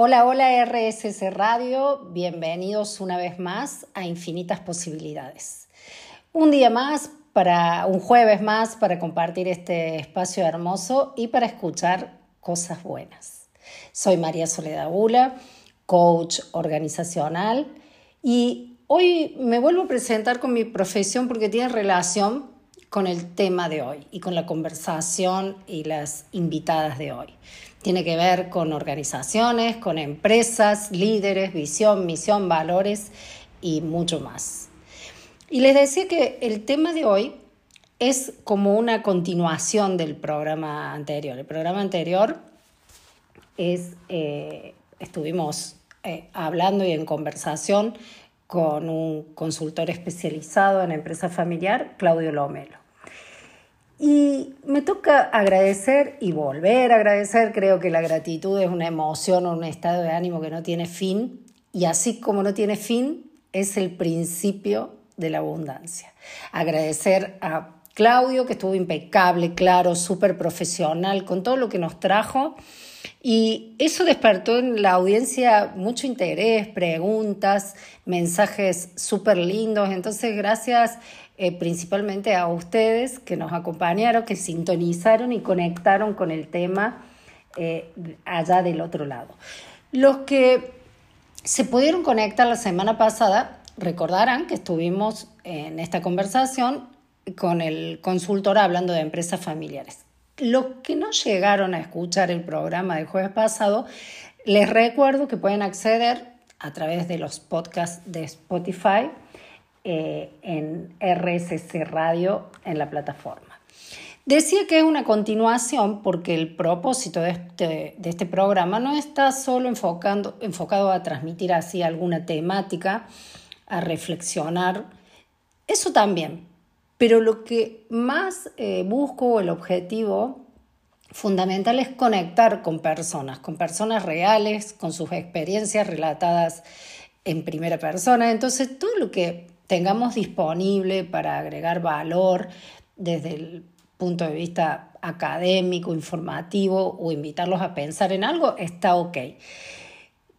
Hola, hola RSS Radio, bienvenidos una vez más a Infinitas Posibilidades. Un día más para un jueves más para compartir este espacio hermoso y para escuchar cosas buenas. Soy María Soledad Bula, coach organizacional y hoy me vuelvo a presentar con mi profesión porque tiene relación con el tema de hoy y con la conversación y las invitadas de hoy. Tiene que ver con organizaciones, con empresas, líderes, visión, misión, valores y mucho más. Y les decía que el tema de hoy es como una continuación del programa anterior. El programa anterior es, eh, estuvimos eh, hablando y en conversación con un consultor especializado en empresa familiar, Claudio Lomelo. Y me toca agradecer y volver a agradecer. Creo que la gratitud es una emoción o un estado de ánimo que no tiene fin. Y así como no tiene fin, es el principio de la abundancia. Agradecer a Claudio, que estuvo impecable, claro, súper profesional, con todo lo que nos trajo. Y eso despertó en la audiencia mucho interés, preguntas, mensajes súper lindos. Entonces, gracias eh, principalmente a ustedes que nos acompañaron, que sintonizaron y conectaron con el tema eh, allá del otro lado. Los que se pudieron conectar la semana pasada recordarán que estuvimos en esta conversación con el consultor hablando de empresas familiares. Los que no llegaron a escuchar el programa del jueves pasado, les recuerdo que pueden acceder a través de los podcasts de Spotify eh, en RSC Radio en la plataforma. Decía que es una continuación porque el propósito de este, de este programa no está solo enfocando, enfocado a transmitir así alguna temática, a reflexionar, eso también, pero lo que más eh, busco, el objetivo fundamental es conectar con personas, con personas reales, con sus experiencias relatadas en primera persona. Entonces, todo lo que tengamos disponible para agregar valor desde el punto de vista académico, informativo o invitarlos a pensar en algo, está ok.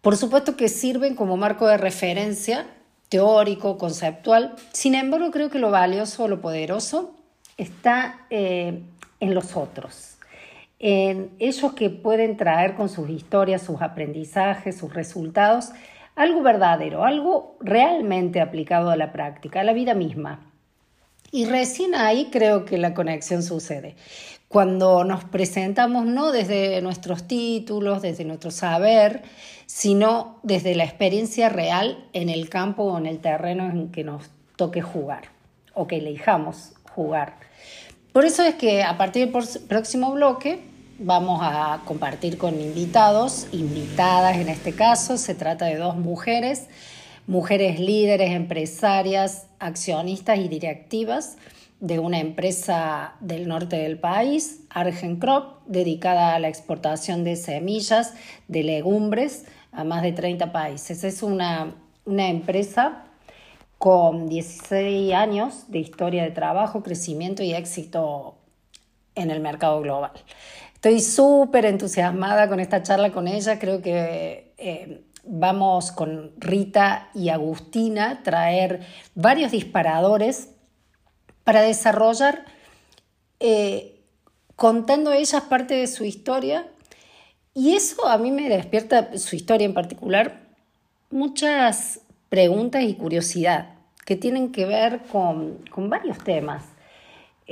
Por supuesto que sirven como marco de referencia teórico, conceptual, sin embargo creo que lo valioso, lo poderoso está eh, en los otros, en ellos que pueden traer con sus historias, sus aprendizajes, sus resultados, algo verdadero, algo realmente aplicado a la práctica, a la vida misma. Y recién ahí creo que la conexión sucede. Cuando nos presentamos no desde nuestros títulos, desde nuestro saber, sino desde la experiencia real en el campo o en el terreno en que nos toque jugar o que elijamos jugar. Por eso es que a partir del próximo bloque vamos a compartir con invitados, invitadas en este caso, se trata de dos mujeres, mujeres líderes, empresarias, accionistas y directivas de una empresa del norte del país, Argencrop, dedicada a la exportación de semillas, de legumbres a más de 30 países. Es una, una empresa con 16 años de historia de trabajo, crecimiento y éxito en el mercado global. Estoy súper entusiasmada con esta charla con ella. Creo que eh, vamos con Rita y Agustina traer varios disparadores para desarrollar, eh, contando ellas parte de su historia. Y eso a mí me despierta, su historia en particular, muchas preguntas y curiosidad que tienen que ver con, con varios temas.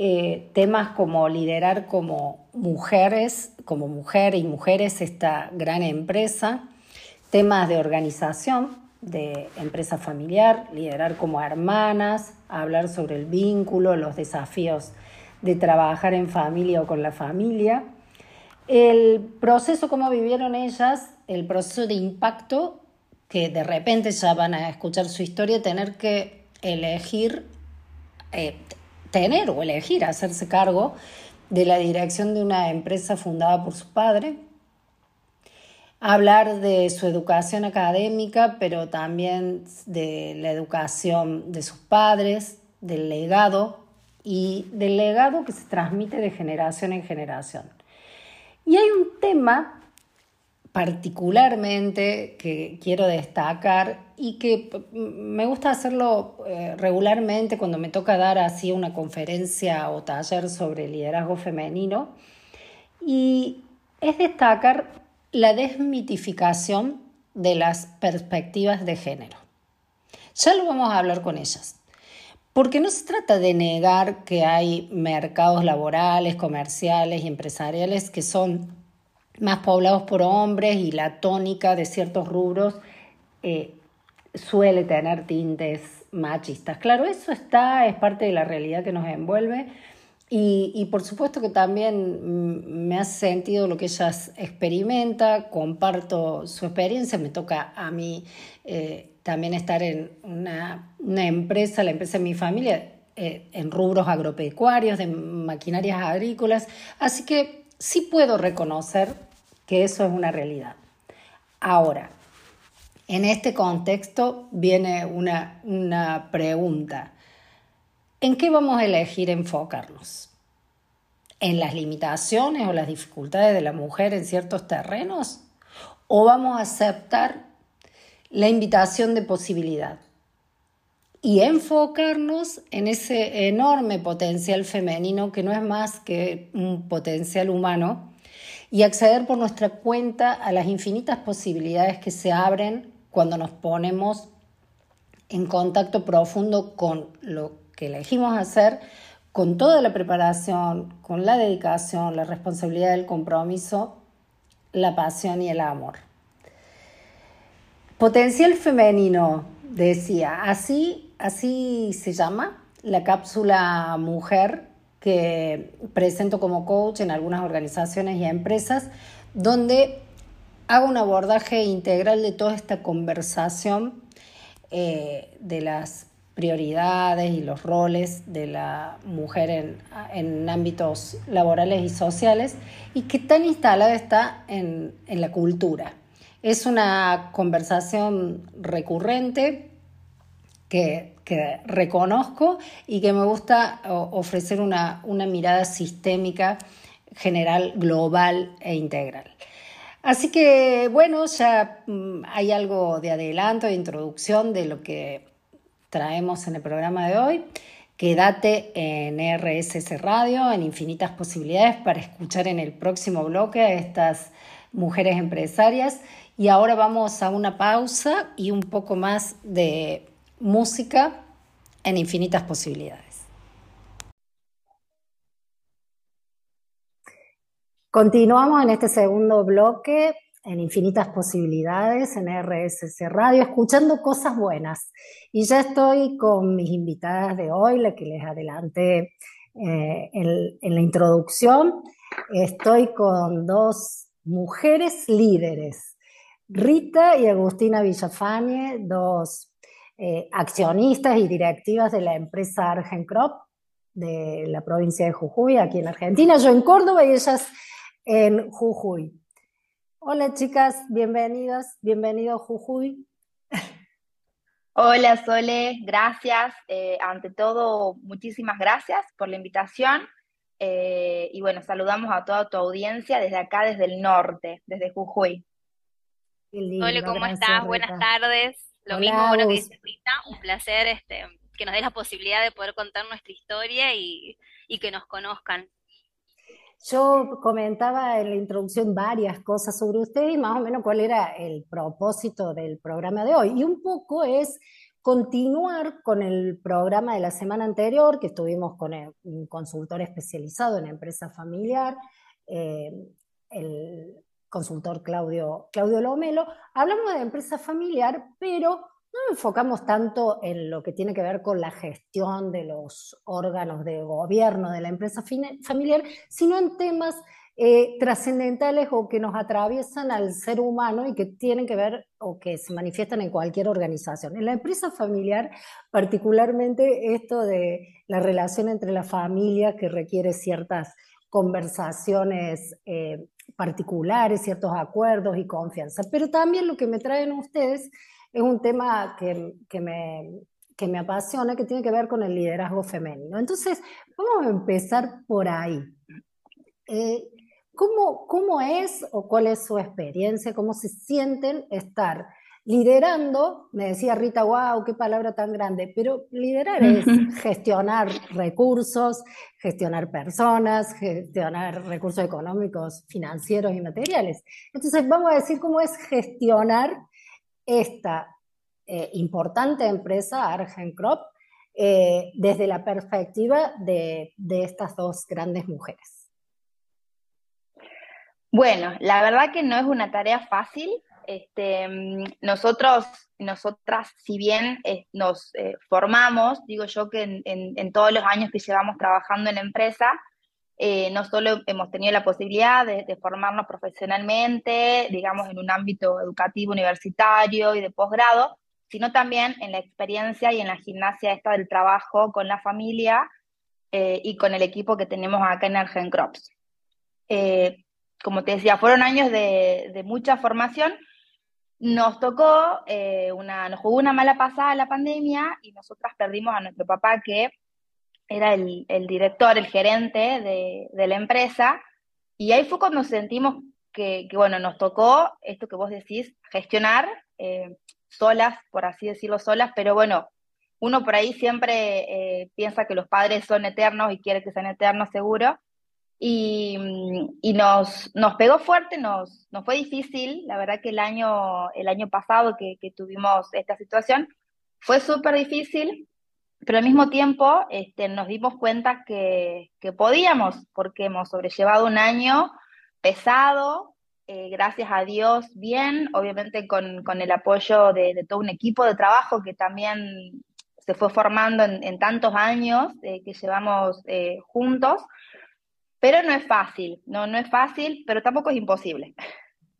Eh, temas como liderar como mujeres, como mujer y mujeres esta gran empresa, temas de organización, de empresa familiar, liderar como hermanas, hablar sobre el vínculo, los desafíos de trabajar en familia o con la familia, el proceso, como vivieron ellas, el proceso de impacto, que de repente ya van a escuchar su historia, tener que elegir, eh, tener o elegir hacerse cargo de la dirección de una empresa fundada por su padre, hablar de su educación académica, pero también de la educación de sus padres, del legado y del legado que se transmite de generación en generación. Y hay un tema particularmente que quiero destacar y que me gusta hacerlo eh, regularmente cuando me toca dar así una conferencia o taller sobre liderazgo femenino y es destacar la desmitificación de las perspectivas de género. Ya lo vamos a hablar con ellas. Porque no se trata de negar que hay mercados laborales, comerciales y empresariales que son más poblados por hombres y la tónica de ciertos rubros eh, suele tener tintes machistas. Claro, eso está, es parte de la realidad que nos envuelve y, por supuesto que también me hace sentido lo que ella experimenta, comparto su experiencia, me toca a mí eh, también estar en una, empresa, la empresa de mi familia, eh, en rubros agropecuarios, de maquinarias agrícolas, así que sí puedo reconocer que eso es una realidad. Ahora, en este contexto viene una, una pregunta. ¿En qué vamos a elegir enfocarnos? ¿En las limitaciones o las dificultades de la mujer en ciertos terrenos? ¿O vamos a aceptar la invitación de posibilidad? Y enfocarnos en ese enorme potencial femenino que no es más que un potencial humano y acceder por nuestra cuenta a las infinitas posibilidades que se abren cuando nos ponemos en contacto profundo con lo que elegimos hacer, con toda la preparación, con la dedicación, la responsabilidad del compromiso, la pasión y el amor. Potencial femenino, decía, así, así se llama la cápsula mujer que presento como coach en algunas organizaciones y empresas, donde hago un abordaje integral de toda esta conversación eh, de las prioridades y los roles de la mujer en, en, ámbitos laborales y sociales y que tan instalada está en, en la cultura. Es una conversación recurrente que que reconozco y que me gusta ofrecer una, mirada sistémica, general, global e integral. Así que bueno, ya mm, hay algo de adelanto, de introducción de lo que traemos en el programa de hoy. Quédate en RSS Radio, en infinitas posibilidades para escuchar en el próximo bloque a estas mujeres empresarias. Y ahora vamos a una pausa y un poco más de música en infinitas posibilidades. Continuamos en este segundo bloque en infinitas posibilidades en RSC Radio, escuchando cosas buenas. Y ya estoy con mis invitadas de hoy, la que les adelanté eh, en, la introducción. Estoy con dos mujeres líderes, Rita y Agustina Villafañe, dos eh, accionistas y directivas de la empresa Argencrop de la provincia de Jujuy, aquí en Argentina, yo en Córdoba y ellas en Jujuy. Hola chicas, bienvenidas, bienvenido Jujuy. Hola Sole, gracias. Eh, ante todo, muchísimas gracias por la invitación. Eh, y bueno, saludamos a toda tu audiencia desde acá, desde el norte, desde Jujuy. Hola, ¿cómo estás? Buenas tardes. Lo mismo, bueno, que dice Rita, un placer este, que nos dé la posibilidad de poder contar nuestra historia y, que nos conozcan. Yo comentaba en la introducción varias cosas sobre usted y más o menos cuál era el propósito del programa de hoy. Y un poco es continuar con el programa de la semana anterior, que estuvimos con un consultor especializado en empresa familiar, eh, el consultor Claudio, Claudio Lomelo, hablamos de empresa familiar, pero no enfocamos tanto en lo que tiene que ver con la gestión de los órganos de gobierno de la empresa familiar, sino en temas eh, trascendentales o que nos atraviesan al ser humano y que tienen que ver o que se manifiestan en cualquier organización. En la empresa familiar, particularmente esto de la relación entre la familia que requiere ciertas conversaciones eh, particulares, ciertos acuerdos y confianza. Pero también lo que me traen ustedes es un tema que, que, me, que me apasiona, que tiene que ver con el liderazgo femenino. Entonces, vamos a empezar por ahí. Eh, ¿cómo, ¿cómo es o cuál es su experiencia, cómo se sienten estar liderando? Me decía Rita, wow, qué palabra tan grande, pero liderar es gestionar recursos, gestionar personas, gestionar recursos económicos, financieros y materiales. Entonces, vamos a decir cómo es gestionar esta eh, importante empresa, Argencrop, eh, desde la perspectiva de, estas dos grandes mujeres? Bueno, la verdad que no es una tarea fácil. Este, nosotros, nosotras, si bien eh, nos eh, formamos, digo yo que en, todos los años que llevamos trabajando en la empresa, no solo hemos tenido la posibilidad de, de, formarnos profesionalmente, digamos, en un ámbito educativo universitario y de posgrado, sino también en la experiencia y en la gimnasia esta del trabajo con la familia eh, y con el equipo que tenemos acá en Argen Crops. Eh, como te decía, fueron años de, mucha formación. Nos tocó, eh, una, nos jugó una mala pasada la pandemia y nosotras perdimos a nuestro papá que era el, director, el gerente de, la empresa. Y ahí fue cuando sentimos que, bueno, nos tocó esto que vos decís, gestionar solas, por así decirlo, solas, pero bueno, uno por ahí siempre eh, piensa que los padres son eternos y quiere que sean eternos seguro. Y, y nos, nos pegó fuerte, nos, nos fue difícil. La verdad que el año, el año pasado que, tuvimos esta situación fue súper difícil, pero al mismo tiempo este, nos dimos cuenta que, que podíamos, porque hemos sobrellevado un año pesado, eh, gracias a Dios, bien, obviamente con, el apoyo de, todo un equipo de trabajo que también se fue formando en, tantos años eh, que llevamos eh, juntos, pero no es fácil, no, no es fácil, pero tampoco es imposible.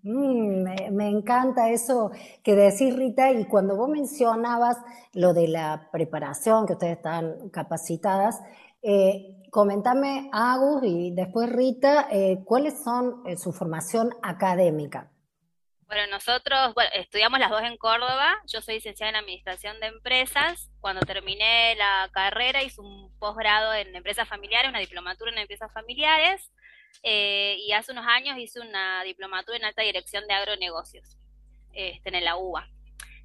Mm, me, encanta eso que decís, Rita, y cuando vos mencionabas lo de la preparación, que ustedes están capacitadas, eh, comentame, Agus, y después Rita, eh, ¿cuáles son eh, su formación académica? Bueno, nosotros bueno, estudiamos las dos en Córdoba. Yo soy licenciada en Administración de Empresas. Cuando terminé la carrera hice un posgrado en Empresas Familiares, una diplomatura en Empresas Familiares. Eh, y hace unos años hice una diplomatura en Alta Dirección de Agronegocios este, en la UBA.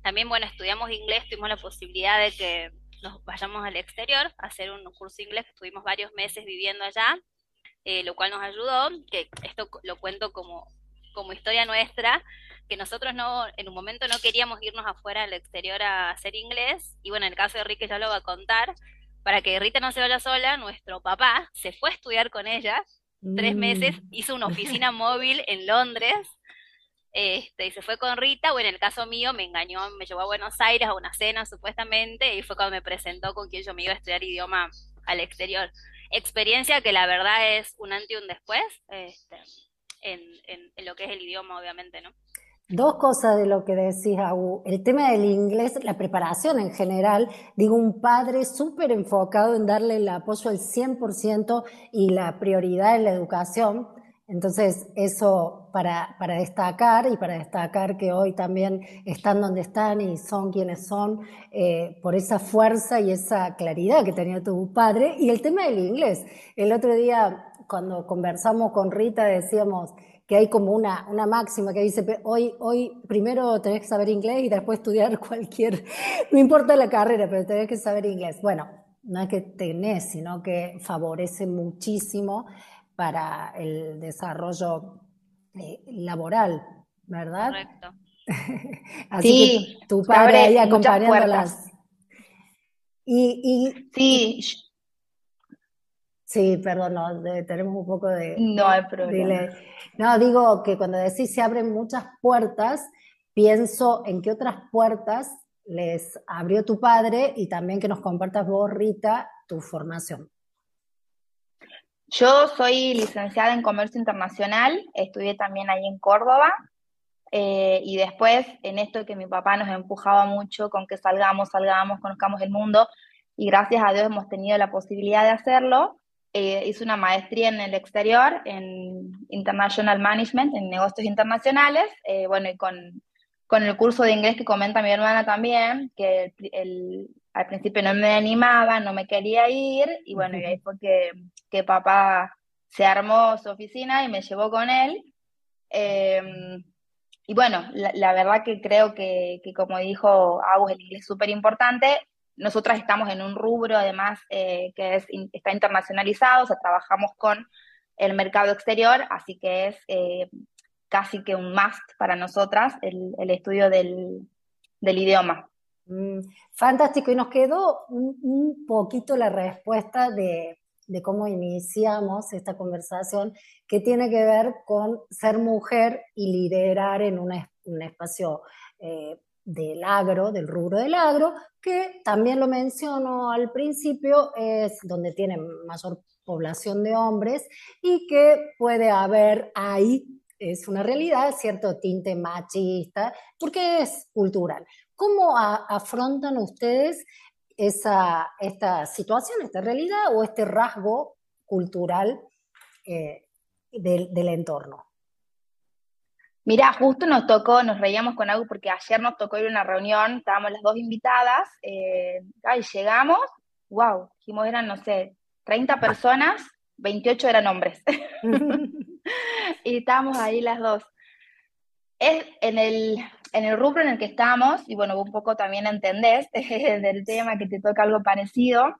También, bueno, estudiamos inglés, tuvimos la posibilidad de que nos vayamos al exterior a hacer un curso inglés, estuvimos varios meses viviendo allá, eh, lo cual nos ayudó, que esto lo cuento como, como historia nuestra, que nosotros no, en un momento no queríamos irnos afuera al exterior a hacer inglés, y bueno, en el caso de Enrique ya lo va a contar, para que Rita no se vaya sola, nuestro papá se fue a estudiar con ella, tres meses, mm. hizo una oficina móvil en Londres, este, y se fue con Rita, o en el caso mío me engañó, me llevó a Buenos Aires a una cena supuestamente, y fue cuando me presentó con quien yo me iba a estudiar idioma al exterior. Experiencia que la verdad es un antes y un después este, en, en, lo que es el idioma, obviamente, ¿no? Dos cosas de lo que decís, Agu. El tema del inglés, la preparación en general, digo, un padre súper enfocado en darle el apoyo al 100% y la prioridad en la educación entonces, eso para, destacar y para destacar que hoy también están donde están y son quienes son, eh, por esa fuerza y esa claridad que tenía tu padre. Y el tema del inglés. El otro día, cuando conversamos con Rita, decíamos que hay como una, una máxima que dice, hoy, hoy primero tenés que saber inglés y después estudiar cualquier, no importa la carrera, pero tenés que saber inglés. Bueno, no es que tenés, sino que favorece muchísimo para el desarrollo eh, laboral, ¿verdad? Correcto. Así sí, que tu padre ahí acompañándolas. Y, sí. Sí, perdón, tenemos un poco de... No hay problema. no, digo que cuando decís se abren muchas puertas, pienso en qué otras puertas les abrió tu padre y también que nos compartas vos, Rita, tu formación. Yo soy licenciada en Comercio Internacional, estudié también ahí en Córdoba, eh, y después en esto que mi papá nos empujaba mucho con que salgamos, salgamos, conozcamos el mundo, y gracias a Dios hemos tenido la posibilidad de hacerlo. Eh, hice una maestría en el exterior, en International Management, en negocios internacionales, eh, bueno, y con, con, el curso de inglés que comenta mi hermana también, que el, al principio no me animaba, no me quería ir, y bueno, y ahí fue que, que papá se armó su oficina y me llevó con él. Em, y bueno, la, verdad que creo que, como dijo Agus, el inglés es súper importante. Nosotras estamos en un rubro, además, eh, que es, está internacionalizado, o sea, trabajamos con el mercado exterior, así que es eh, casi que un must para nosotras el, estudio del, idioma. Mm, fantástico, y nos quedó un, poquito la respuesta de, cómo iniciamos esta conversación, que tiene que ver con ser mujer y liderar en un espacio eh, del agro, del rubro del agro, que también lo menciono al principio, es donde tiene mayor población de hombres y que puede haber ahí es una realidad, cierto tinte machista, porque es cultural. ¿Cómo afrontan ustedes esa, esta situación, esta realidad o este rasgo cultural eh, del, entorno? Mira, justo nos tocó, nos reíamos con algo porque ayer nos tocó ir a una reunión, estábamos las dos invitadas, eh, y llegamos, wow, dijimos eran, no sé, 30 personas, 28 eran hombres. y estábamos ahí las dos. Es en el, en el rubro en el que estamos, y bueno, un poco también entendés del tema que te toca algo parecido,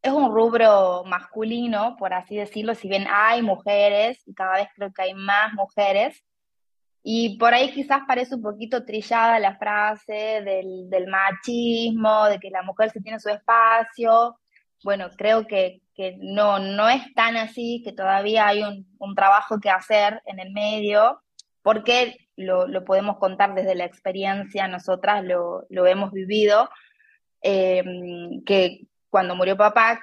es un rubro masculino, por así decirlo, si bien hay mujeres, y cada vez creo que hay más mujeres, y por ahí quizás parece un poquito trillada la frase del, del machismo, de que la mujer se tiene su espacio. Bueno, creo que, que no, no es tan así, que todavía hay un, trabajo que hacer en el medio, porque lo, podemos contar desde la experiencia, nosotras lo, hemos vivido, em, que cuando murió papá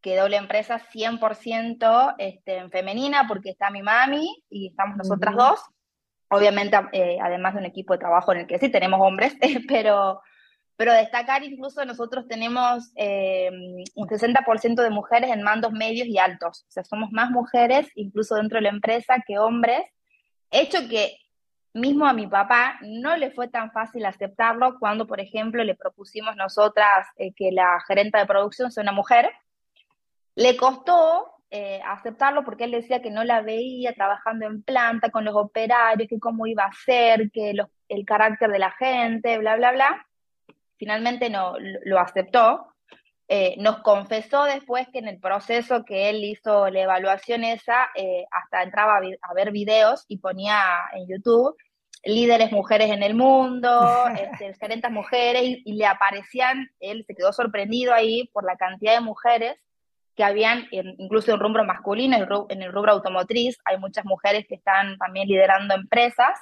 quedó la empresa 100% este, en femenina porque está mi mami y estamos nosotras dos. Obviamente, eh, además de un equipo de trabajo en el que sí tenemos hombres, pero pero destacar incluso nosotros tenemos eh, un 60% de mujeres en mandos medios y altos, o sea, somos más mujeres incluso dentro de la empresa que hombres, hecho que mismo a mi papá no le fue tan fácil aceptarlo cuando, por ejemplo, le propusimos nosotras eh, que la gerente de producción sea una mujer. Le costó eh, aceptarlo porque él decía que no la veía trabajando en planta con los operarios, que cómo iba a ser, que el carácter de la gente, bla, bla, bla finalmente no, lo aceptó. Eh, nos confesó después que en el proceso que él hizo la evaluación esa, eh, hasta entraba a, ver videos y ponía en YouTube líderes mujeres en el mundo, este, gerentes mujeres, y, le aparecían, él se quedó sorprendido ahí por la cantidad de mujeres que habían, incluso en rubro masculino, en el rubro automotriz, hay muchas mujeres que están también liderando empresas,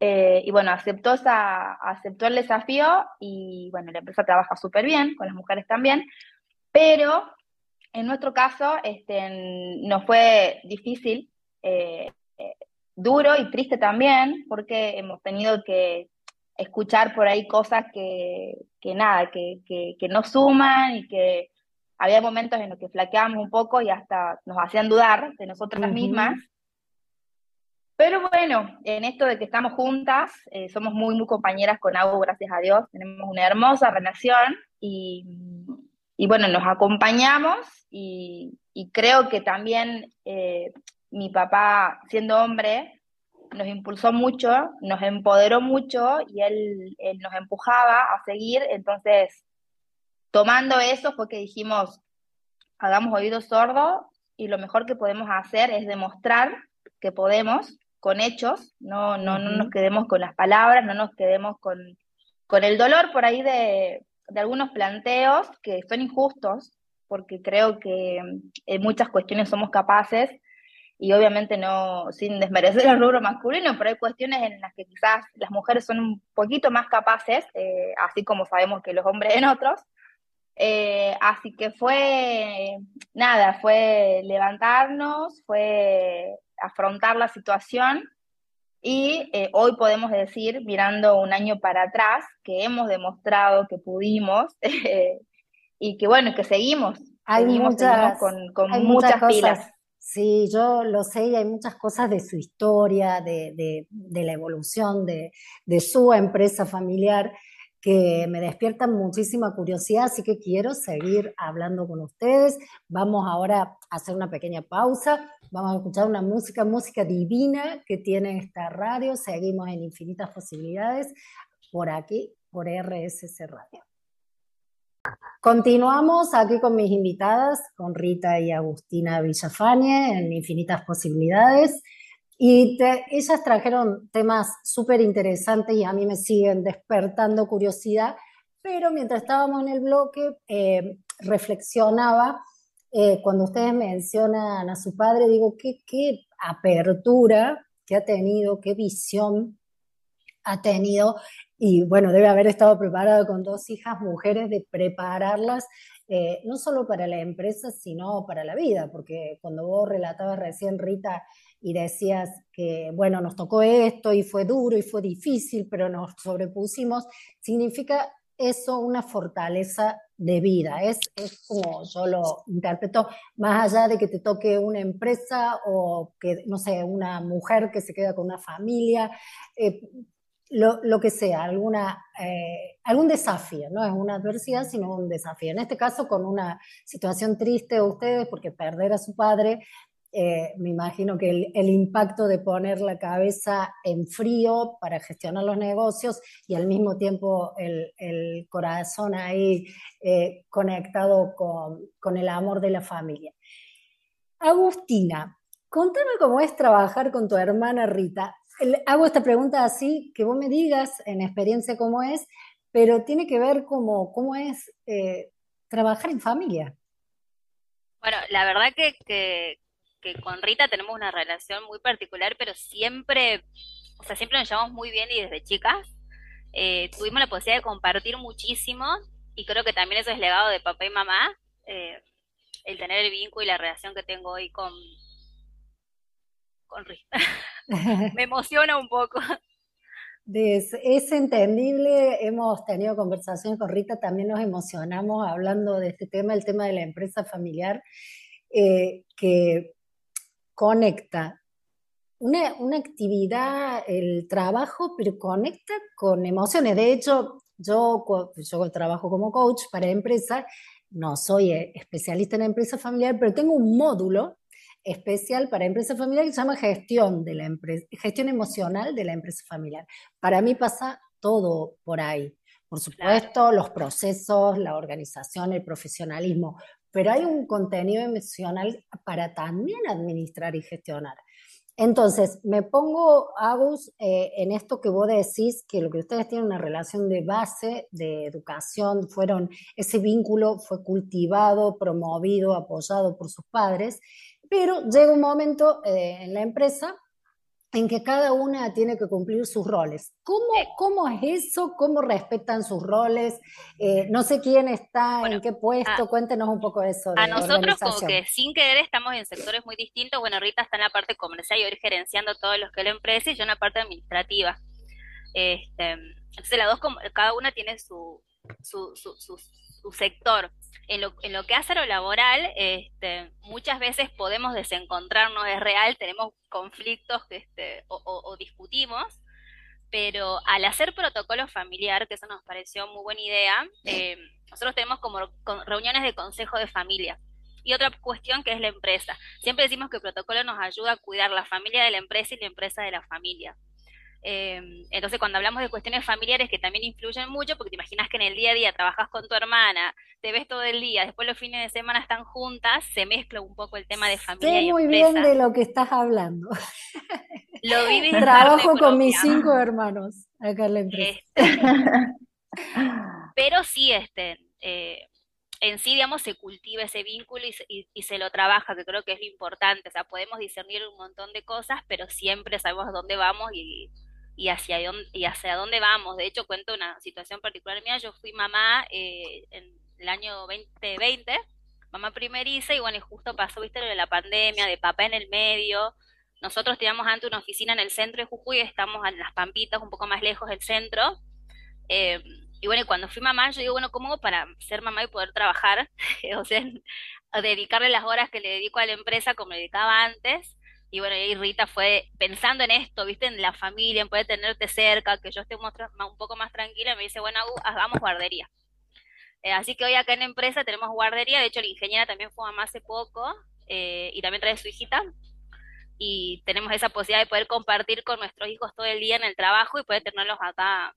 eh, y bueno, aceptó, aceptó el desafío y bueno, la empresa trabaja súper bien, con las mujeres también, pero en nuestro caso este, nos fue difícil, eh, duro y triste también, porque hemos tenido que escuchar por ahí cosas que, que nada, que, que, no suman y que había momentos en los que flaqueábamos un poco y hasta nos hacían dudar de nosotras mismas. Pero bueno, en esto de que estamos juntas, eh, somos muy, muy compañeras con Agu, gracias a Dios, tenemos una hermosa relación y, y bueno, nos acompañamos y, creo que también eh, mi papá, siendo hombre, nos impulsó mucho, nos empoderó mucho y él, él nos empujaba a seguir, entonces tomando eso fue que dijimos, hagamos oídos sordos y lo mejor que podemos hacer es demostrar que podemos con hechos, no, no, no nos quedemos con las palabras, no nos quedemos con, con el dolor por ahí de, de algunos planteos que son injustos, porque creo que en muchas cuestiones somos capaces, y obviamente no sin desmerecer el rubro masculino, pero hay cuestiones en las que quizás las mujeres son un poquito más capaces, eh, así como sabemos que los hombres en otros. Eh, así que fue, nada, fue levantarnos, fue afrontar la situación y eh, hoy podemos decir, mirando un año para atrás, que hemos demostrado que pudimos y que bueno, que seguimos. Hay muchas, con, muchas, pilas. Sí, yo lo sé y hay muchas cosas de su historia, de, de, la evolución de, de, su empresa familiar que me despiertan muchísima curiosidad, así que quiero seguir hablando con ustedes. Vamos ahora a hacer una pequeña pausa, vamos a escuchar una música, música divina que tiene esta radio, seguimos en infinitas posibilidades por aquí, por RSS Radio. Continuamos aquí con mis invitadas, con Rita y Agustina Villafañe en Infinitas Posibilidades. Y ellas trajeron temas súper interesantes y a mí me siguen despertando curiosidad, pero mientras estábamos en el bloque, eh, reflexionaba, eh, cuando ustedes mencionan a su padre, digo, qué, qué apertura que ha tenido, qué visión ha tenido y bueno, debe haber estado preparado con dos hijas mujeres de prepararlas eh, no solo para la empresa, sino para la vida, porque cuando vos relatabas recién, Rita, y decías que, bueno, nos tocó esto y fue duro y fue difícil, pero nos sobrepusimos, significa eso una fortaleza de vida. Es, es como yo lo interpreto, más allá de que te toque una empresa o que, no sé, una mujer que se queda con una familia, eh, lo, lo, que sea, alguna, eh, algún desafío, no es una adversidad, sino un desafío. En este caso, con una situación triste a ustedes, porque perder a su padre, eh, me imagino que el, impacto de poner la cabeza en frío para gestionar los negocios y al mismo tiempo el, corazón ahí eh, conectado con, con el amor de la familia. Agustina, contame cómo es trabajar con tu hermana Rita hago esta pregunta así, que vos me digas en experiencia cómo es, pero tiene que ver cómo, cómo es eh, trabajar en familia. Bueno, la verdad que, con Rita tenemos una relación muy particular, pero siempre, o sea, siempre nos llevamos muy bien y desde chicas eh, tuvimos la posibilidad de compartir muchísimo y creo que también eso es legado de papá y mamá, eh, el tener el vínculo y la relación que tengo hoy con, con Rita. Me emociona un poco. Es, es, entendible, hemos tenido conversaciones con Rita, también nos emocionamos hablando de este tema, el tema de la empresa familiar, eh, que conecta una, una, actividad, el trabajo, pero conecta con emociones. De hecho, yo, yo trabajo como coach para empresas, no soy especialista en empresa familiar, pero tengo un módulo especial para empresa familiar que se llama gestión de la empresa, gestión emocional de la empresa familiar. Para mí pasa todo por ahí. Por supuesto, los procesos, la organización, el profesionalismo, pero hay un contenido emocional para también administrar y gestionar. Entonces, me pongo, Agus, eh, en esto que vos decís, que lo que ustedes tienen una relación de base, de educación, fueron, ese vínculo fue cultivado, promovido, apoyado por sus padres, pero llega un momento eh, en la empresa en que cada una tiene que cumplir sus roles. ¿Cómo, cómo es eso? ¿Cómo respetan sus roles? Eh, no sé quién está, en qué puesto, cuéntenos un poco de eso. a nosotros como que sin querer estamos en sectores muy distintos. Bueno, Rita está en la parte comercial y hoy gerenciando todos los que la empresa y yo en la parte administrativa. Este, entonces las dos, cada una tiene su, su, su, su, su sector en lo, en lo que hace a lo laboral, este, muchas veces podemos desencontrarnos, es real, tenemos conflictos este, o, discutimos, pero al hacer protocolo familiar, que eso nos pareció muy buena idea, eh, nosotros tenemos como reuniones de consejo de familia. Y otra cuestión que es la empresa. Siempre decimos que el protocolo nos ayuda a cuidar la familia de la empresa y la empresa de la familia. Em, entonces, cuando hablamos de cuestiones familiares que también influyen mucho, porque te imaginas que en el día a día trabajas con tu hermana, te ves todo el día, después los fines de semana están juntas, se mezcla un poco el tema de familia sé muy bien de lo que estás hablando. Lo vives Trabajo con mis cinco hermanos acá en la empresa. Este, pero sí, este, eh, en sí, digamos, se cultiva ese vínculo y, y, se lo trabaja, que creo que es lo importante. O sea, podemos discernir un montón de cosas, pero siempre sabemos dónde vamos y y hacia dónde, y hacia dónde vamos. De hecho, cuento una situación particular mía. Yo fui mamá eh, en el año 2020, mamá primeriza, y bueno, y justo pasó, viste, lo de la pandemia, de papá en el medio. Nosotros teníamos antes una oficina en el centro de Jujuy, estamos en las Pampitas, un poco más lejos del centro. Eh, y bueno, cuando fui mamá, yo digo, bueno, ¿cómo para ser mamá y poder trabajar? o sea, dedicarle las horas que le dedico a la empresa como le dedicaba antes Y bueno, y Rita fue pensando en esto, viste, en la familia, en poder tenerte cerca, que yo esté un poco más tranquila, me dice, bueno, hagamos guardería. Eh, así que hoy acá en la empresa tenemos guardería, de hecho la ingeniera también fue mamá hace poco eh, y también trae su hijita. Y tenemos esa posibilidad de poder compartir con nuestros hijos todo el día en el trabajo y poder tenerlos acá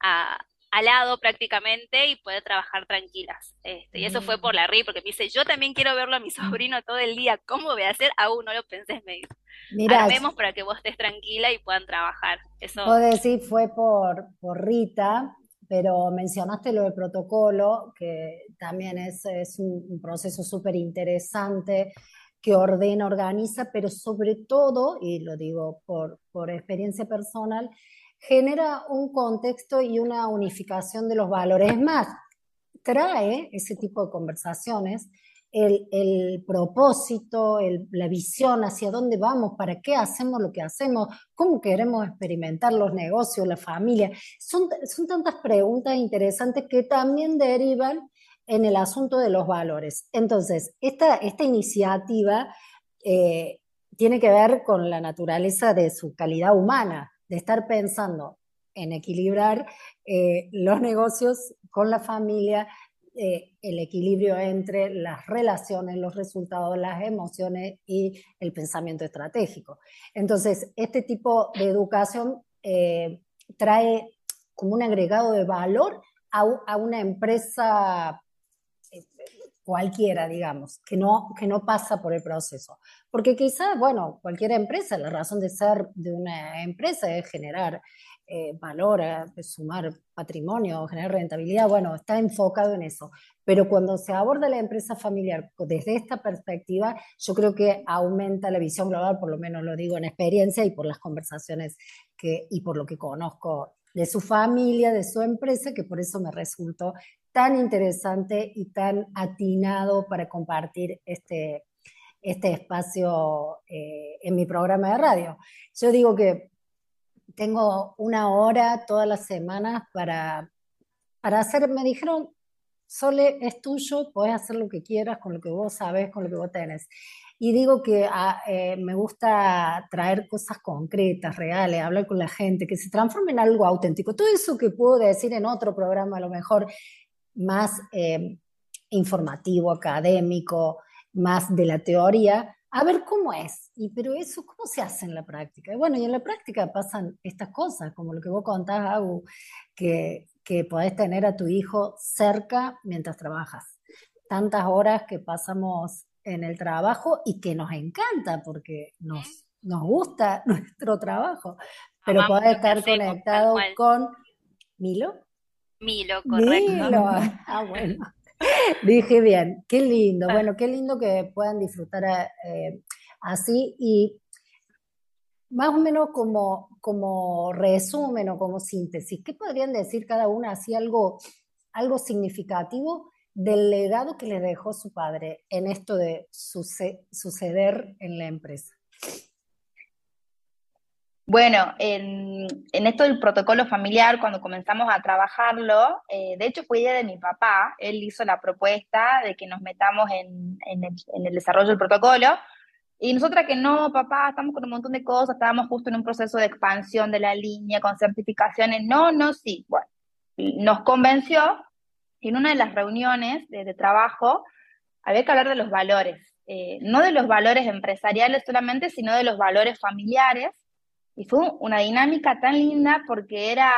a, al lado prácticamente y poder trabajar tranquilas. Este, y eso fue por la RI, porque me dice, yo también quiero verlo a mi sobrino todo el día, ¿cómo voy a hacer? Aún no lo pensé, me dice. Mira, Armemos para que vos estés tranquila y puedan trabajar. Eso... Puedo decir, fue por, por Rita, pero mencionaste lo del protocolo, que también es, es un, proceso súper interesante que ordena, organiza, pero sobre todo, y lo digo por, por experiencia personal, genera un contexto y una unificación de los valores. Es más, trae ese tipo de conversaciones el, propósito, la visión, hacia dónde vamos, para qué hacemos lo que hacemos, cómo queremos experimentar los negocios, la familia. Son, son tantas preguntas interesantes que también derivan en el asunto de los valores. Entonces, esta, esta iniciativa eh, tiene que ver con la naturaleza de su calidad humana de estar pensando en equilibrar eh, los negocios con la familia, eh, el equilibrio entre las relaciones, los resultados, las emociones y el pensamiento estratégico. Entonces, este tipo de educación eh, trae como un agregado de valor a, a una empresa cualquiera, digamos, que no, que no pasa por el proceso. Porque quizás, bueno, cualquier empresa, la razón de ser de una empresa es generar eh, valor, eh, sumar patrimonio, generar rentabilidad, bueno, está enfocado en eso. Pero cuando se aborda la empresa familiar desde esta perspectiva, yo creo que aumenta la visión global, por lo menos lo digo en experiencia y por las conversaciones que, y por lo que conozco de su familia, de su empresa, que por eso me resultó tan interesante y tan atinado para compartir este, este espacio eh, en mi programa de radio. Yo digo que tengo una hora todas las semanas para, para hacer, me dijeron, Sole, es tuyo, puedes hacer lo que quieras con lo que vos sabes, con lo que vos tenés. Y digo que ah, eh, me gusta traer cosas concretas, reales, hablar con la gente, que se transforme en algo auténtico. Todo eso que puedo decir en otro programa, a lo mejor más eh, informativo, académico, más de la teoría, a ver cómo es. Y, pero eso, ¿cómo se hace en la práctica? Y bueno, y en la práctica pasan estas cosas, como lo que vos contás, Agu, que, que podés tener a tu hijo cerca mientras trabajas. Tantas horas que pasamos en el trabajo y que nos encanta porque nos, nos gusta nuestro trabajo, pero podés estar conectado con Milo. Milo, correcto. Milo, ah, bueno. Dije bien, qué lindo. Ah. Bueno, qué lindo que puedan disfrutar eh, así y más o menos como, como resumen o como síntesis, ¿qué podrían decir cada una así algo, algo significativo del legado que le dejó su padre en esto de suceder en la empresa? Bueno, en, esto del protocolo familiar, cuando comenzamos a trabajarlo, eh, de hecho fue idea de mi papá, él hizo la propuesta de que nos metamos en, el, desarrollo del protocolo, y nosotras que no, papá, estamos con un montón de cosas, estábamos justo en un proceso de expansión de la línea, con certificaciones, no, no, sí, bueno, nos convenció, y en una de las reuniones de, trabajo había que hablar de los valores, eh, no de los valores empresariales solamente, sino de los valores familiares, y fue una dinámica tan linda porque era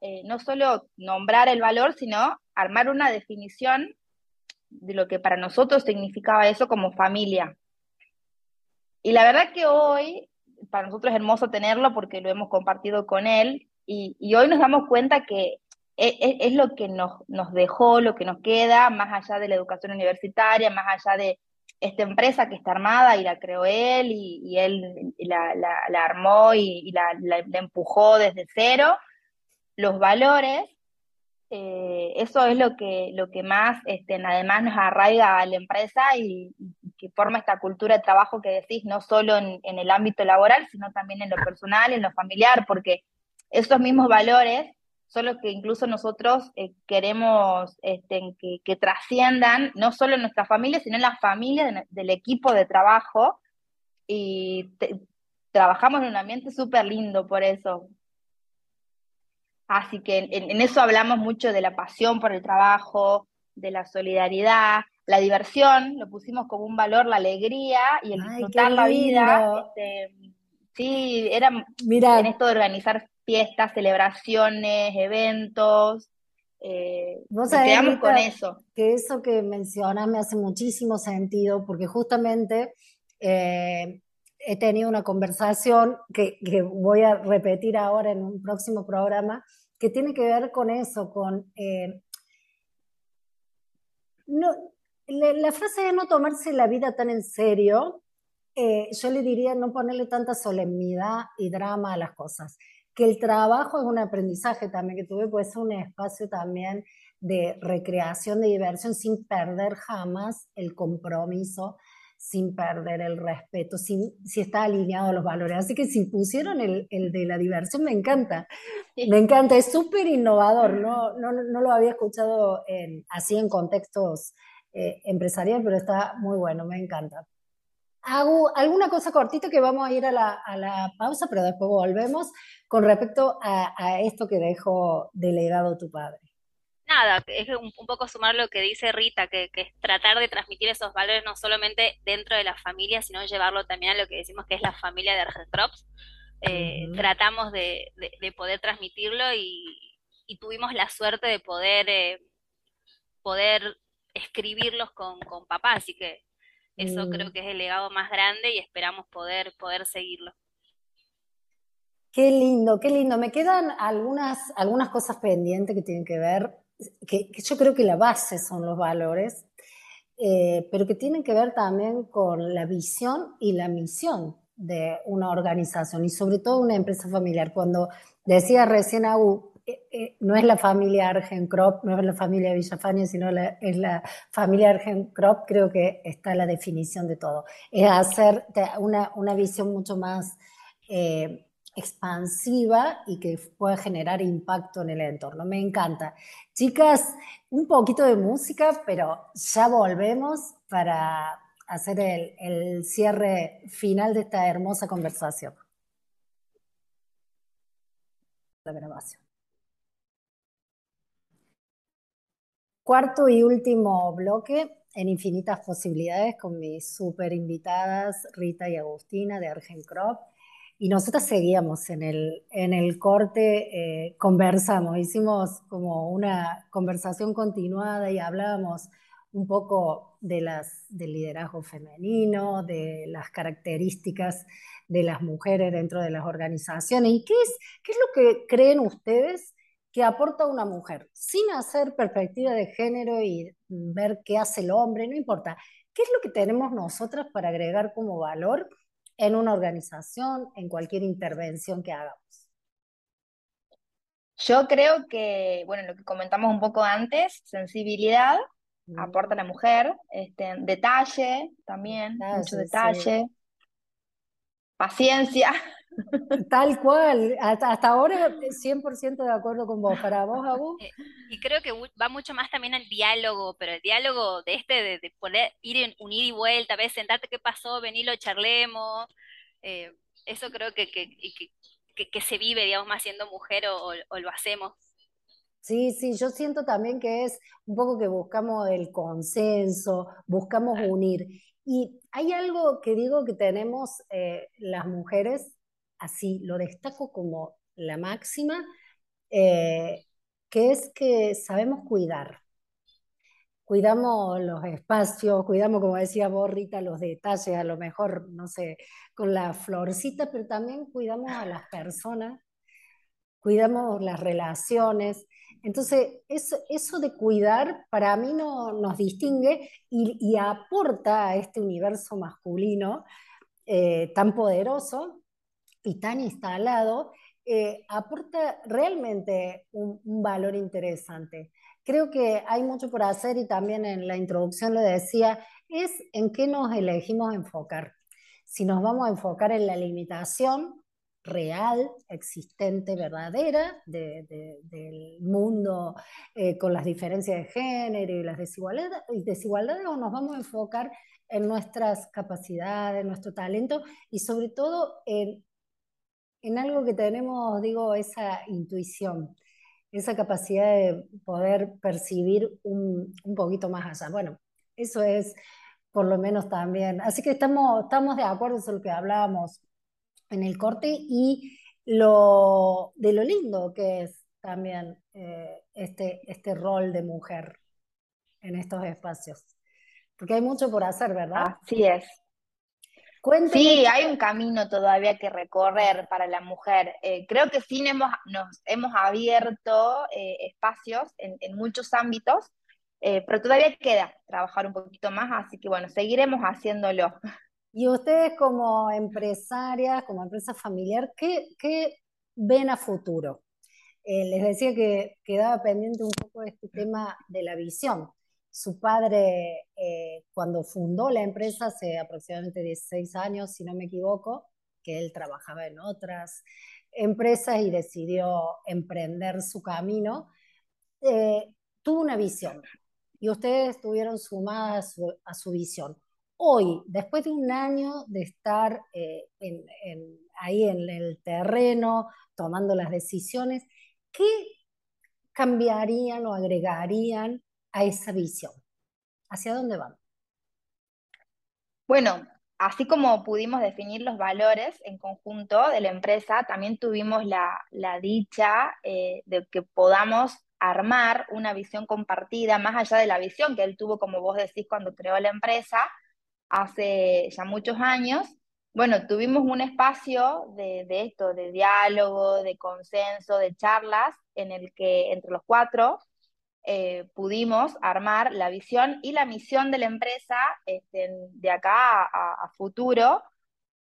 eh, no solo nombrar el valor, sino armar una definición de lo que para nosotros significaba eso como familia. Y la verdad que hoy, para nosotros es hermoso tenerlo porque lo hemos compartido con él y, hoy nos damos cuenta que es, e, es, lo que nos dejó, lo que nos queda, más allá de la educación universitaria, más allá de, esta empresa que está armada y la creó él y, él la, la, armó y, la, empujó desde cero, los valores, eh, eso es lo que, lo que más este, además nos arraiga a la empresa y, que forma esta cultura de trabajo que decís, no solo en, en el ámbito laboral, sino también en lo personal, en lo familiar, porque esos mismos valores solo que incluso nosotros eh, queremos este, que, trasciendan no solo en nuestra familia, sino en la familia del equipo de trabajo, y trabajamos en un ambiente súper lindo por eso. Así que en, eso hablamos mucho de la pasión por el trabajo, de la solidaridad, la diversión, lo pusimos como un valor, la alegría y el disfrutar la vida. Este, sí, era Mira, en esto de organizar fiestas, celebraciones, eventos. Eh, nos quedamos con eso. Que eso que mencionas me hace muchísimo sentido, porque justamente eh, he tenido una conversación que, voy a repetir ahora en un próximo programa, que tiene que ver con eso, con... Eh, no, la, frase de no tomarse la vida tan en serio, eh, yo le diría no ponerle tanta solemnidad y drama a las cosas. Que el trabajo es un aprendizaje también que tuve, puede ser un espacio también de recreación, de diversión, sin perder jamás el compromiso sin perder el respeto, si, si está alineado a los valores. Así que si pusieron el, el de la diversión, me encanta. Me encanta, es súper innovador, no, no, no, lo había escuchado en, así en contextos eh, empresariales, pero está muy bueno, me encanta. Hago alguna cosa cortita que vamos a ir a la, a la pausa, pero después volvemos con respecto a, a esto que dejó delegado tu padre nada, es un, poco sumar lo que dice Rita, que, es tratar de transmitir esos valores no solamente dentro de la familia, sino llevarlo también a lo que decimos que es la familia de Argentrops. Eh, Tratamos de, poder transmitirlo y, tuvimos la suerte de poder, eh, poder escribirlos con, con papá, así que eso creo mm. que es el legado más grande y esperamos poder, poder seguirlo. Qué lindo, qué lindo. Me quedan algunas, algunas cosas pendientes que tienen que ver que, yo creo que la base son los valores, eh, pero que tienen que ver también con la visión y la misión de una organización y sobre todo una empresa familiar. Cuando decía recién Agu, eh, eh, no es la familia Argenkrop, no es la familia Villafania, sino es la familia Argenkrop, creo que está la definición de todo. Es hacer una, una visión mucho más expansiva y que pueda generar impacto en el entorno. Me encanta. Chicas, un poquito de música, pero ya volvemos para hacer el, cierre final de esta hermosa conversación. La grabación. Cuarto y último bloque en infinitas posibilidades con mis super invitadas Rita y Agustina de Argencrop y nosotras seguíamos en el, en el corte, eh, conversamos, hicimos como una conversación continuada y hablábamos un poco de las, del liderazgo femenino, de las características de las mujeres dentro de las organizaciones. ¿Y qué es, qué es lo que creen ustedes que aporta una mujer? Sin hacer perspectiva de género y ver qué hace el hombre, no importa. ¿Qué es lo que tenemos nosotras para agregar como valor? en una organización, en cualquier intervención que hagamos? Yo creo que, bueno, lo que comentamos un poco antes, sensibilidad, aporta la mujer, este, detalle también, mucho detalle, paciencia. Tal cual, hasta, ahora 100% de acuerdo con vos. Para vos, Abu. Eh, y creo que va mucho más también al diálogo, pero el diálogo de este, de, poder ir en un ida y vuelta, a ver, sentarte qué pasó, venilo, charlemos. Eh, eso creo que, que, se vive, digamos, más siendo mujer o, lo hacemos. Sí, sí, yo siento también que es un poco que buscamos el consenso, buscamos unir. Y hay algo que digo que tenemos eh, las mujeres así lo destaco como la máxima, eh, que es que sabemos cuidar. Cuidamos los espacios, cuidamos, como decía Borrita, los detalles, a lo mejor, no sé, con la florcita, pero también cuidamos a las personas, cuidamos las relaciones. Entonces, eso, eso de cuidar para mí no, nos distingue y, aporta a este universo masculino eh, tan poderoso y tan instalado, eh, aporta realmente un, valor interesante. Creo que hay mucho por hacer y también en la introducción lo decía, es en qué nos elegimos enfocar. Si nos vamos a enfocar en la limitación, real, existente, verdadera del mundo eh, con las diferencias de género y las desigualdades, desigualdades o nos vamos a enfocar en nuestras capacidades, nuestro talento y sobre todo en, en algo que tenemos, digo, esa intuición, esa capacidad de poder percibir un, un poquito más allá. Bueno, eso es por lo menos también. Así que estamos, estamos de acuerdo en lo que hablábamos en el corte y lo, de lo lindo que es también eh, este, este rol de mujer en estos espacios. Porque hay mucho por hacer, ¿verdad? Así es. Sí, hay un camino todavía que recorrer para la mujer. Eh, creo que sí hemos, nos hemos abierto eh, espacios en, en, muchos ámbitos, pero todavía queda trabajar un poquito más, así que bueno, seguiremos haciéndolo. Y ustedes como empresarias, como empresa familiar, ¿qué, qué ven a futuro? Eh, les decía que quedaba pendiente un poco este tema de la visión. Su padre, eh, cuando fundó la empresa hace aproximadamente 16 años, si no me equivoco, que él trabajaba en otras empresas y decidió emprender su camino, eh, tuvo una visión. Y ustedes estuvieron sumadas a su, visión. Hoy, después de un año de estar eh, ahí en el terreno, tomando las decisiones, ¿qué cambiarían o agregarían a esa visión? ¿Hacia dónde van? Bueno, así como pudimos definir los valores en conjunto de la empresa, también tuvimos la, dicha eh, de que podamos armar una visión compartida, más allá de la visión que él tuvo, como vos decís, cuando creó la empresa, hace ya muchos años, bueno, tuvimos un espacio de, esto, de diálogo, de consenso, de charlas, en el que entre los cuatro eh, pudimos armar la visión y la misión de la empresa este, de acá a, futuro,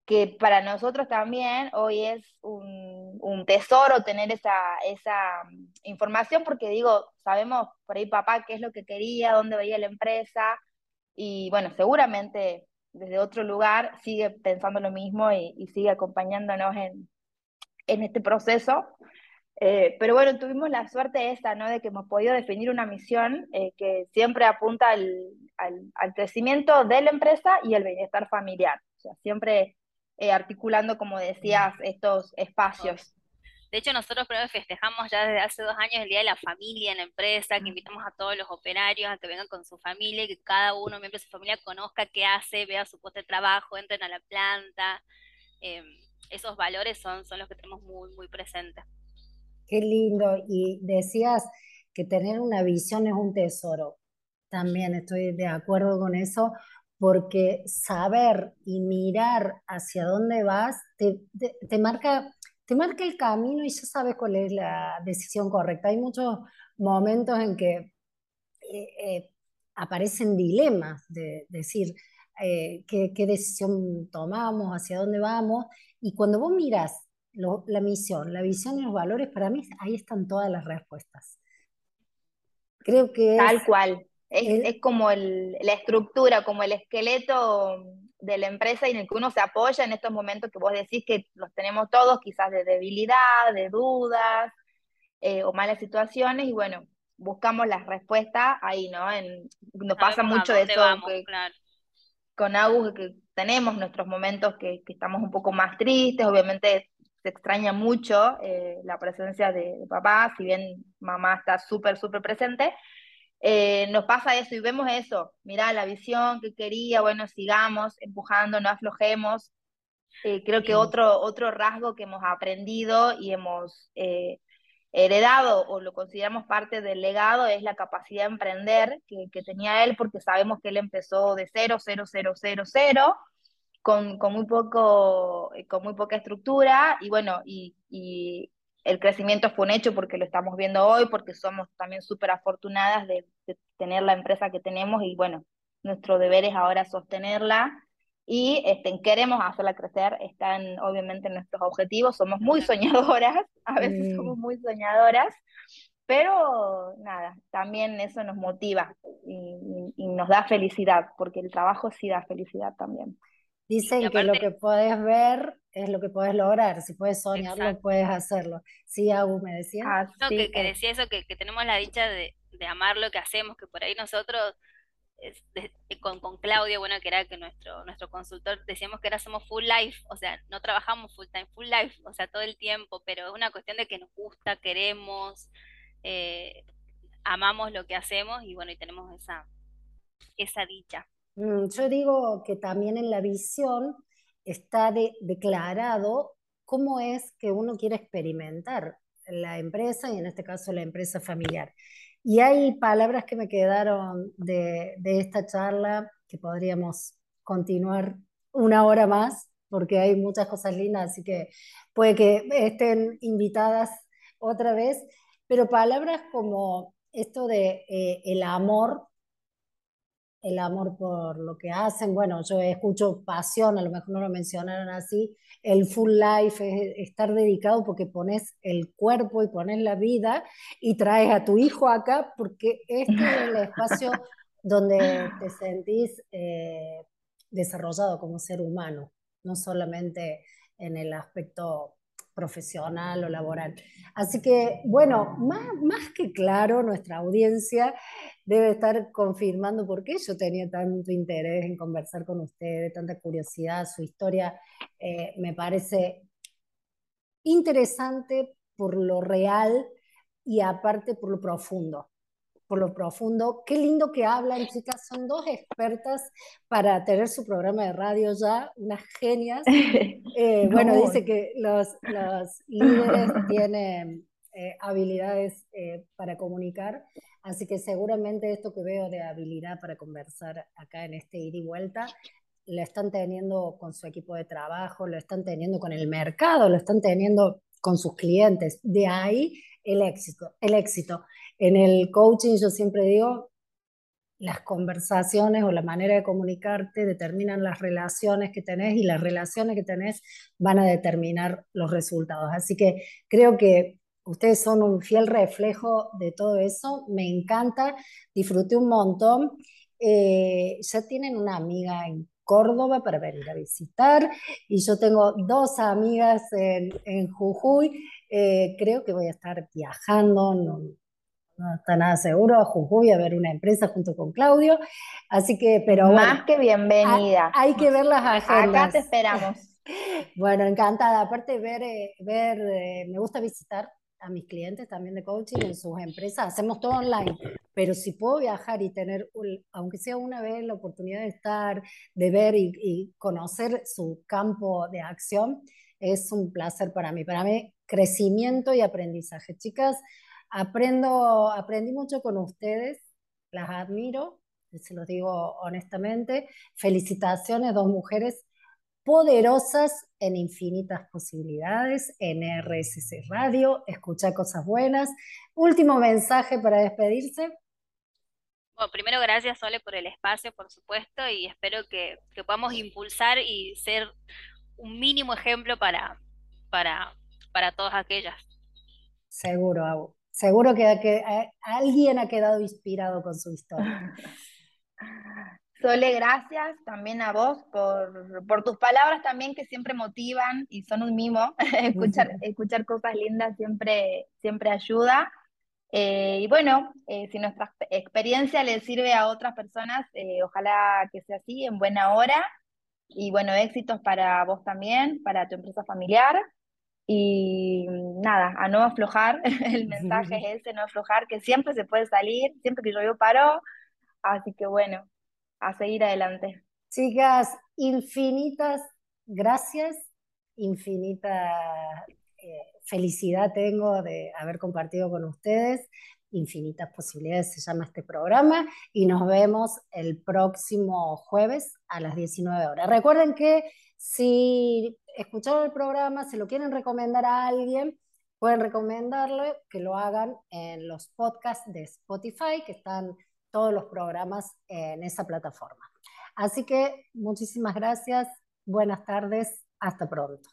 que para nosotros también hoy es un, un, tesoro tener esa, esa información, porque digo, sabemos por ahí papá qué es lo que quería, dónde veía la empresa, y bueno, seguramente desde otro lugar sigue pensando lo mismo y, sigue acompañándonos en, en este proceso. Eh, pero bueno, tuvimos la suerte esa, ¿no? De que hemos podido definir una misión eh, que siempre apunta al, al, crecimiento de la empresa y el bienestar familiar. O sea, siempre eh, articulando, como decías, estos espacios. De hecho, nosotros festejamos ya desde hace dos años el Día de la Familia en la empresa, que invitamos a todos los operarios a que vengan con su familia y que cada uno, miembro de su familia, conozca qué hace, vea su puesto de trabajo, entren a la planta. Em, esos valores son, son los que tenemos muy, muy presentes. Qué lindo. Y decías que tener una visión es un tesoro. También estoy de acuerdo con eso, porque saber y mirar hacia dónde vas te, marca te marca el camino y ya sabes cuál es la decisión correcta. Hay muchos momentos en que eh, eh, aparecen dilemas de, decir eh, qué, decisión tomamos, hacia dónde vamos, y cuando vos la misión, la visión y los valores, para mí ahí están todas las respuestas. Creo que... Tal cual. Es, como la estructura, como el esqueleto de la empresa y en el que uno se apoya en estos momentos que vos decís que los tenemos todos, quizás de debilidad, de dudas eh, o malas situaciones, y bueno, buscamos las respuestas ahí, ¿no? En, nos pasa mucho de eso con Agus, que tenemos nuestros momentos que, estamos un poco más tristes, obviamente se extraña mucho eh, la presencia de, de, papá, si bien mamá está súper, súper presente, eh, nos pasa eso y vemos eso, mira la visión que quería, bueno, sigamos empujando, no aflojemos. Eh, creo que otro, otro rasgo que hemos aprendido y hemos eh, heredado o lo consideramos parte del legado es la capacidad de emprender que, que, tenía él, porque sabemos que él empezó de cero, cero, cero, cero, cero, con, con muy, poco, con muy poca estructura y bueno, y, y el crecimiento fue un hecho porque lo estamos viendo hoy, porque somos también súper afortunadas de, tener la empresa que tenemos y bueno, nuestro deber es ahora sostenerla y este, queremos hacerla crecer, están obviamente nuestros objetivos, somos muy soñadoras, a veces mm. somos muy soñadoras, pero nada, también eso nos motiva y, y, nos da felicidad, porque el trabajo sí da felicidad también. Dicen que lo que puedes ver es lo que puedes lograr. Si puedes soñarlo, puedes hacerlo. Sí, Agu, me decía. Ah, que, decía eso, que, tenemos la dicha de, amar lo que hacemos, que por ahí nosotros, con, con Claudio, bueno, que era que nuestro, nuestro consultor, decíamos que ahora somos full life, o sea, no trabajamos full time, full life, o sea, todo el tiempo, pero es una cuestión de que nos gusta, queremos, eh, amamos lo que hacemos y bueno, y tenemos esa, esa dicha. Mm, yo digo que también en la visión está declarado cómo es que uno quiere experimentar la empresa y en este caso la empresa familiar. Y hay palabras que me quedaron de, de esta charla que podríamos continuar una hora más porque hay muchas cosas lindas, así que puede que estén invitadas otra vez, pero palabras como esto de eh, el amor el amor por lo que hacen. Bueno, yo escucho pasión, a lo mejor no lo mencionaron así, el full life es estar dedicado porque pones el cuerpo y pones la vida y traes a tu hijo acá porque este es el espacio donde te sentís eh, desarrollado como ser humano, no solamente en el aspecto profesional o laboral. Así que, bueno, más, más que claro, nuestra audiencia debe estar confirmando por qué yo tenía tanto interés en conversar con ustedes, tanta curiosidad. Su historia eh, me parece interesante por lo real y aparte por lo profundo por lo profundo. Qué lindo que hablan, chicas. Son dos expertas para tener su programa de radio ya, unas genias. Eh, bueno, dice que los, los líderes tienen eh, habilidades eh, para comunicar, así que seguramente esto que veo de habilidad para conversar acá en este ir y vuelta, lo están teniendo con su equipo de trabajo, lo están teniendo con el mercado, lo están teniendo con sus clientes. De ahí el éxito. El éxito. En el coaching yo siempre digo, las conversaciones o la manera de comunicarte determinan las relaciones que tenés y las relaciones que tenés van a determinar los resultados. Así que creo que ustedes son un fiel reflejo de todo eso. Me encanta, disfruté un montón. Eh, ya tienen una amiga en Córdoba para venir a visitar y yo tengo dos amigas en, en Jujuy. Eh, creo que voy a estar viajando, no, no está nada seguro, a Jujuy a ver una empresa junto con Claudio. Así que, pero Más que bienvenida. Hay, que ver las agendas. Acá te esperamos. bueno, encantada. Aparte, ver, eh, ver eh, me gusta visitar a mis clientes también de coaching en sus empresas. Hacemos todo online, pero si puedo viajar y tener, aunque sea una vez, la oportunidad de estar, de ver y, y conocer su campo de acción, es un placer para mí. Para mí, crecimiento y aprendizaje. Chicas, Aprendo, aprendí mucho con ustedes, las admiro, se los digo honestamente. Felicitaciones, dos mujeres poderosas en infinitas posibilidades en RSC Radio. Escucha cosas buenas. Último mensaje para despedirse. Bueno, primero gracias Sole por el espacio, por supuesto, y espero que, podamos impulsar y ser un mínimo ejemplo para, para, para todas aquellas. Seguro, Abu. Seguro que, que eh, alguien ha quedado inspirado con su historia. Sole, gracias también a vos por, por, tus palabras también que siempre motivan y son un mimo. escuchar, escuchar cosas lindas siempre, siempre ayuda. Eh, y bueno, eh, si nuestra experiencia le sirve a otras personas, ojalá que sea así, en buena hora. Y bueno, éxitos para vos también, para tu empresa familiar. Y nada, a no aflojar, el mensaje es ese, no aflojar, que siempre se puede salir, siempre que yo paro, así que bueno, a seguir adelante. Chicas, infinitas gracias, infinita eh, felicidad tengo de haber compartido con ustedes, infinitas posibilidades se llama este programa y nos vemos el próximo jueves a las 19 horas. Recuerden que si escucharon el programa, se lo quieren recomendar a alguien, pueden recomendarle que lo hagan en los podcasts de Spotify, que están todos los programas en esa plataforma. Así que muchísimas gracias, buenas tardes, hasta pronto.